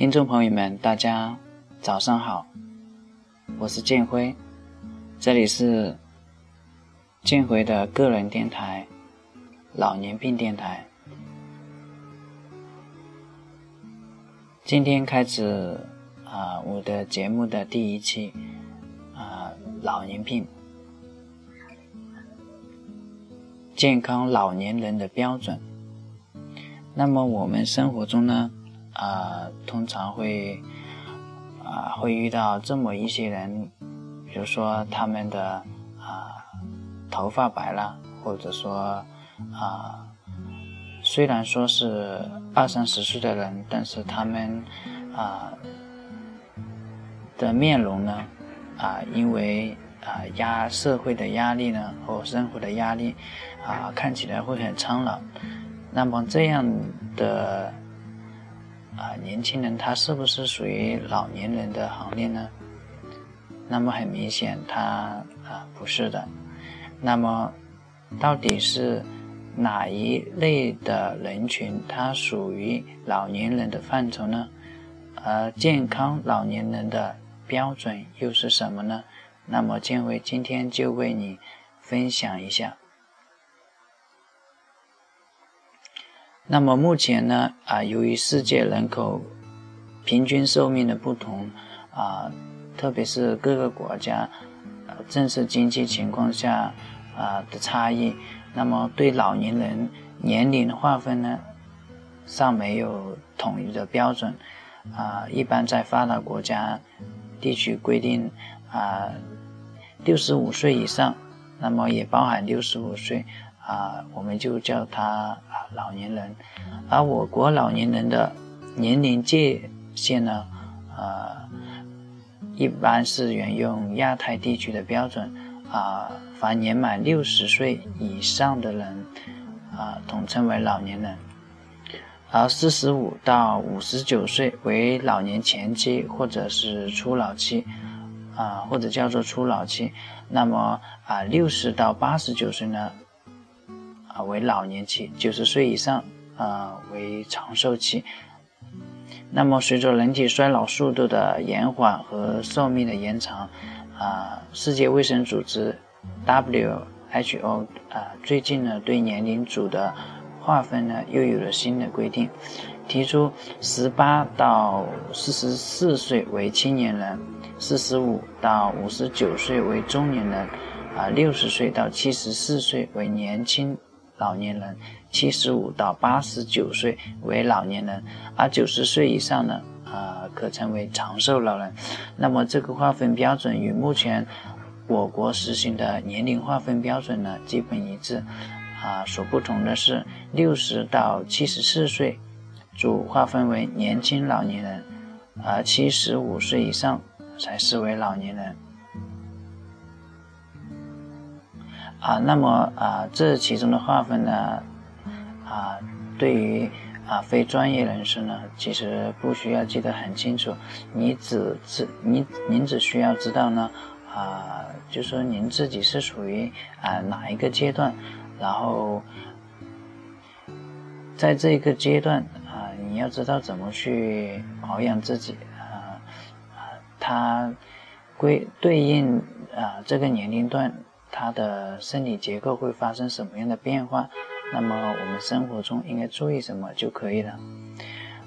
听众朋友们，大家早上好，我是建辉，这里是建辉的个人电台——老年病电台。今天开始啊，我的节目的第一期啊，老年病，健康老年人的标准。那么我们生活中呢？啊，通常会啊会遇到这么一些人，比如说他们的啊头发白了，或者说啊虽然说是二三十岁的人，但是他们啊的面容呢啊因为啊压社会的压力呢和生活的压力啊看起来会很苍老，那么这样的。啊，年轻人他是不是属于老年人的行列呢？那么很明显，他啊不是的。那么到底是哪一类的人群，他属于老年人的范畴呢？而健康老年人的标准又是什么呢？那么建伟今天就为你分享一下。那么目前呢，啊，由于世界人口平均寿命的不同，啊，特别是各个国家政治经济情况下啊的差异，那么对老年人年龄的划分呢，尚没有统一的标准，啊，一般在发达国家地区规定啊，六十五岁以上，那么也包含六十五岁。啊，我们就叫他啊老年人，而我国老年人的年龄界限呢，呃，一般是沿用亚太地区的标准，啊，凡年满六十岁以上的人，啊，统称为老年人，而四十五到五十九岁为老年前期或者是初老期，啊，或者叫做初老期，那么啊，六十到八十九岁呢？为老年期，九十岁以上啊为长寿期。那么，随着人体衰老速度的延缓和寿命的延长，啊，世界卫生组织 WHO 啊最近呢对年龄组的划分呢又有了新的规定，提出十八到四十四岁为青年人，四十五到五十九岁为中年人，啊，六十岁到七十四岁为年轻。老年人七十五到八十九岁为老年人，而九十岁以上呢，啊，可称为长寿老人。那么这个划分标准与目前我国实行的年龄划分标准呢，基本一致。啊，所不同的是，六十到七十四岁主划分为年轻老年人，而七十五岁以上才视为老年人。啊，那么啊，这其中的划分呢，啊，对于啊非专业人士呢，其实不需要记得很清楚，你只只你您只需要知道呢，啊，就说您自己是属于啊哪一个阶段，然后在这个阶段啊，你要知道怎么去保养自己啊啊，它归对应啊这个年龄段。他的生理结构会发生什么样的变化？那么我们生活中应该注意什么就可以了。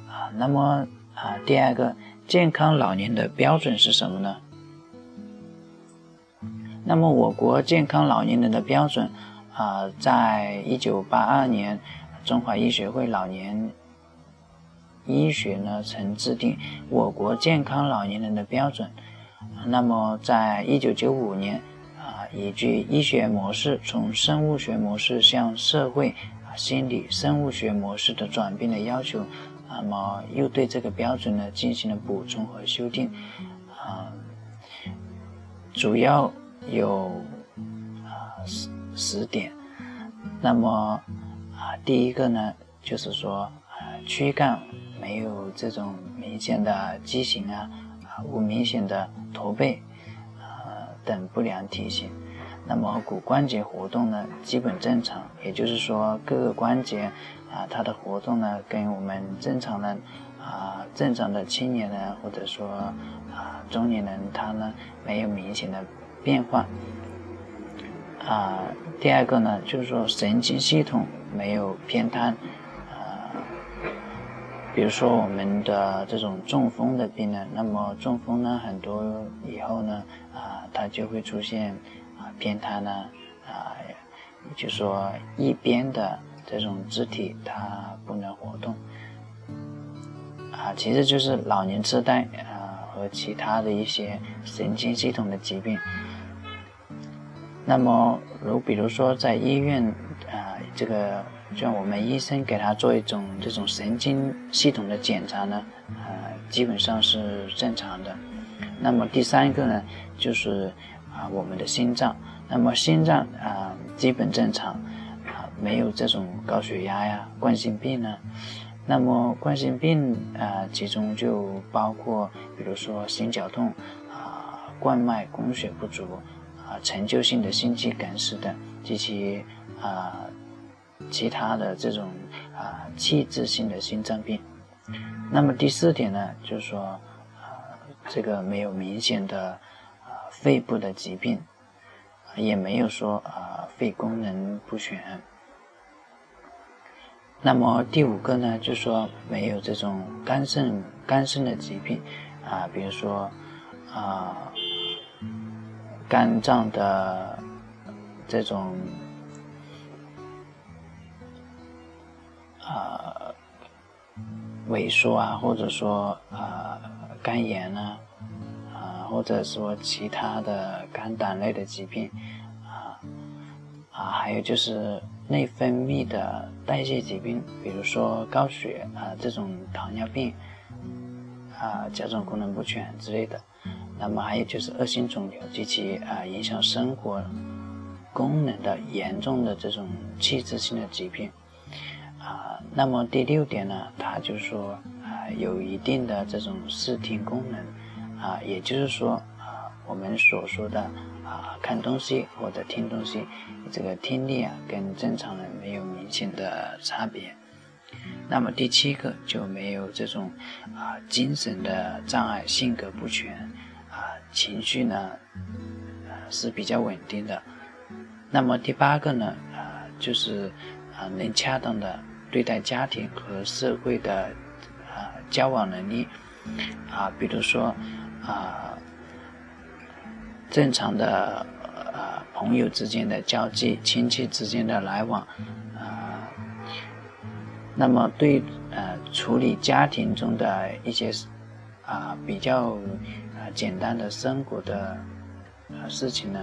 啊，那么啊，第二个健康老年的标准是什么呢？那么我国健康老年人的标准啊，在一九八二年，中华医学会老年医学呢曾制定我国健康老年人的标准。那么在一九九五年啊，依据医学模式从生物学模式向社会啊心理生物学模式的转变的要求，那么又对这个标准呢进行了补充和修订啊，主要。有啊十十点，那么啊第一个呢，就是说啊躯干没有这种明显的畸形啊啊无明显的驼背等不良体型，那么骨关节活动呢基本正常，也就是说各个关节啊它的活动呢跟我们正常的啊正常的青年人或者说啊中年人他呢没有明显的。变化啊，第二个呢，就是说神经系统没有偏瘫，比如说我们的这种中风的病人，那么中风呢，很多以后呢啊，它就会出现啊偏瘫呢啊，就说一边的这种肢体它不能活动啊，其实就是老年痴呆啊和其他的一些神经系统的疾病。那么，如比如说在医院，啊，这个就我们医生给他做一种这种神经系统的检查呢，呃，基本上是正常的。那么第三个呢，就是啊，我们的心脏，那么心脏啊，基本正常，啊，没有这种高血压呀、冠心病呢。那么冠心病啊，其中就包括比如说心绞痛啊、冠脉供血不足。啊，陈旧性的心肌梗死等及其啊其他的这种啊器质性的心脏病。那么第四点呢，就是说啊这个没有明显的啊肺部的疾病，也没有说啊肺功能不全。那么第五个呢，就说没有这种肝肾肝肾的疾病啊，比如说啊。肝脏的这种啊萎缩啊，或者说啊肝炎啊，啊或者说其他的肝胆类的疾病啊啊，还有就是内分泌的代谢疾病，比如说高血啊这种糖尿病啊甲状功能不全之类的。那么还有就是恶性肿瘤及其啊影响生活功能的严重的这种器质性的疾病啊。那么第六点呢，它就说啊有一定的这种视听功能啊，也就是说啊我们所说的啊看东西或者听东西，这个听力啊跟正常人没有明显的差别。那么第七个就没有这种啊精神的障碍，性格不全。啊情绪呢，呃是比较稳定的。那么第八个呢，啊就是啊能恰当的对待家庭和社会的啊交往能力，啊比如说啊正常的啊朋友之间的交际、亲戚之间的来往，啊那么对呃处理家庭中的一些啊比较啊。简单的生活的啊事情呢，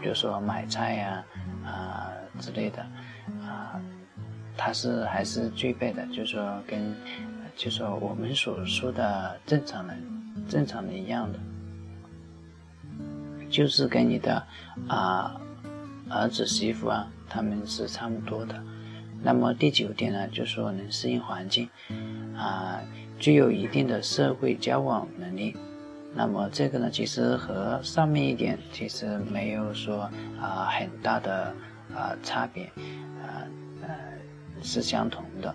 比如说买菜呀啊之类的啊，它是还是具备的，就是说跟就是说我们所说的正常人正常的一样的，就是跟你的啊儿子媳妇啊他们是差不多的。那么第九点呢，就是说能适应环境啊，具有一定的社会交往能力。那么这个呢，其实和上面一点其实没有说啊很大的啊差别，啊是相同的。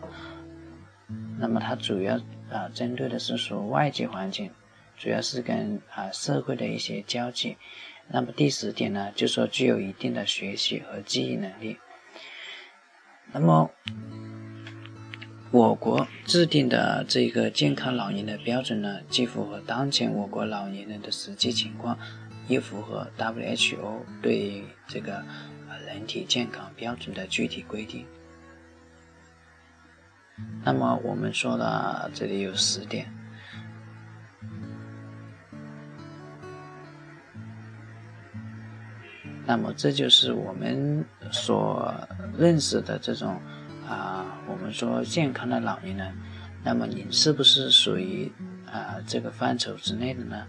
那么它主要啊针对的是说外界环境，主要是跟啊社会的一些交际。那么第十点呢，就说具有一定的学习和记忆能力。那么我国制定的这个健康老年的标准呢，既符合当前我国老年人的实际情况，也符合 WHO 对这个人体健康标准的具体规定。那么我们说了，这里有十点。那么这就是我们所认识的这种啊，我们说健康的老年人。那么你是不是属于啊这个范畴之内的呢？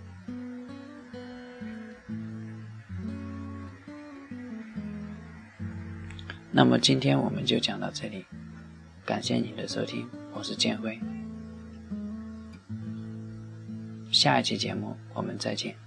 那么今天我们就讲到这里，感谢您的收听，我是建辉，下一期节目我们再见。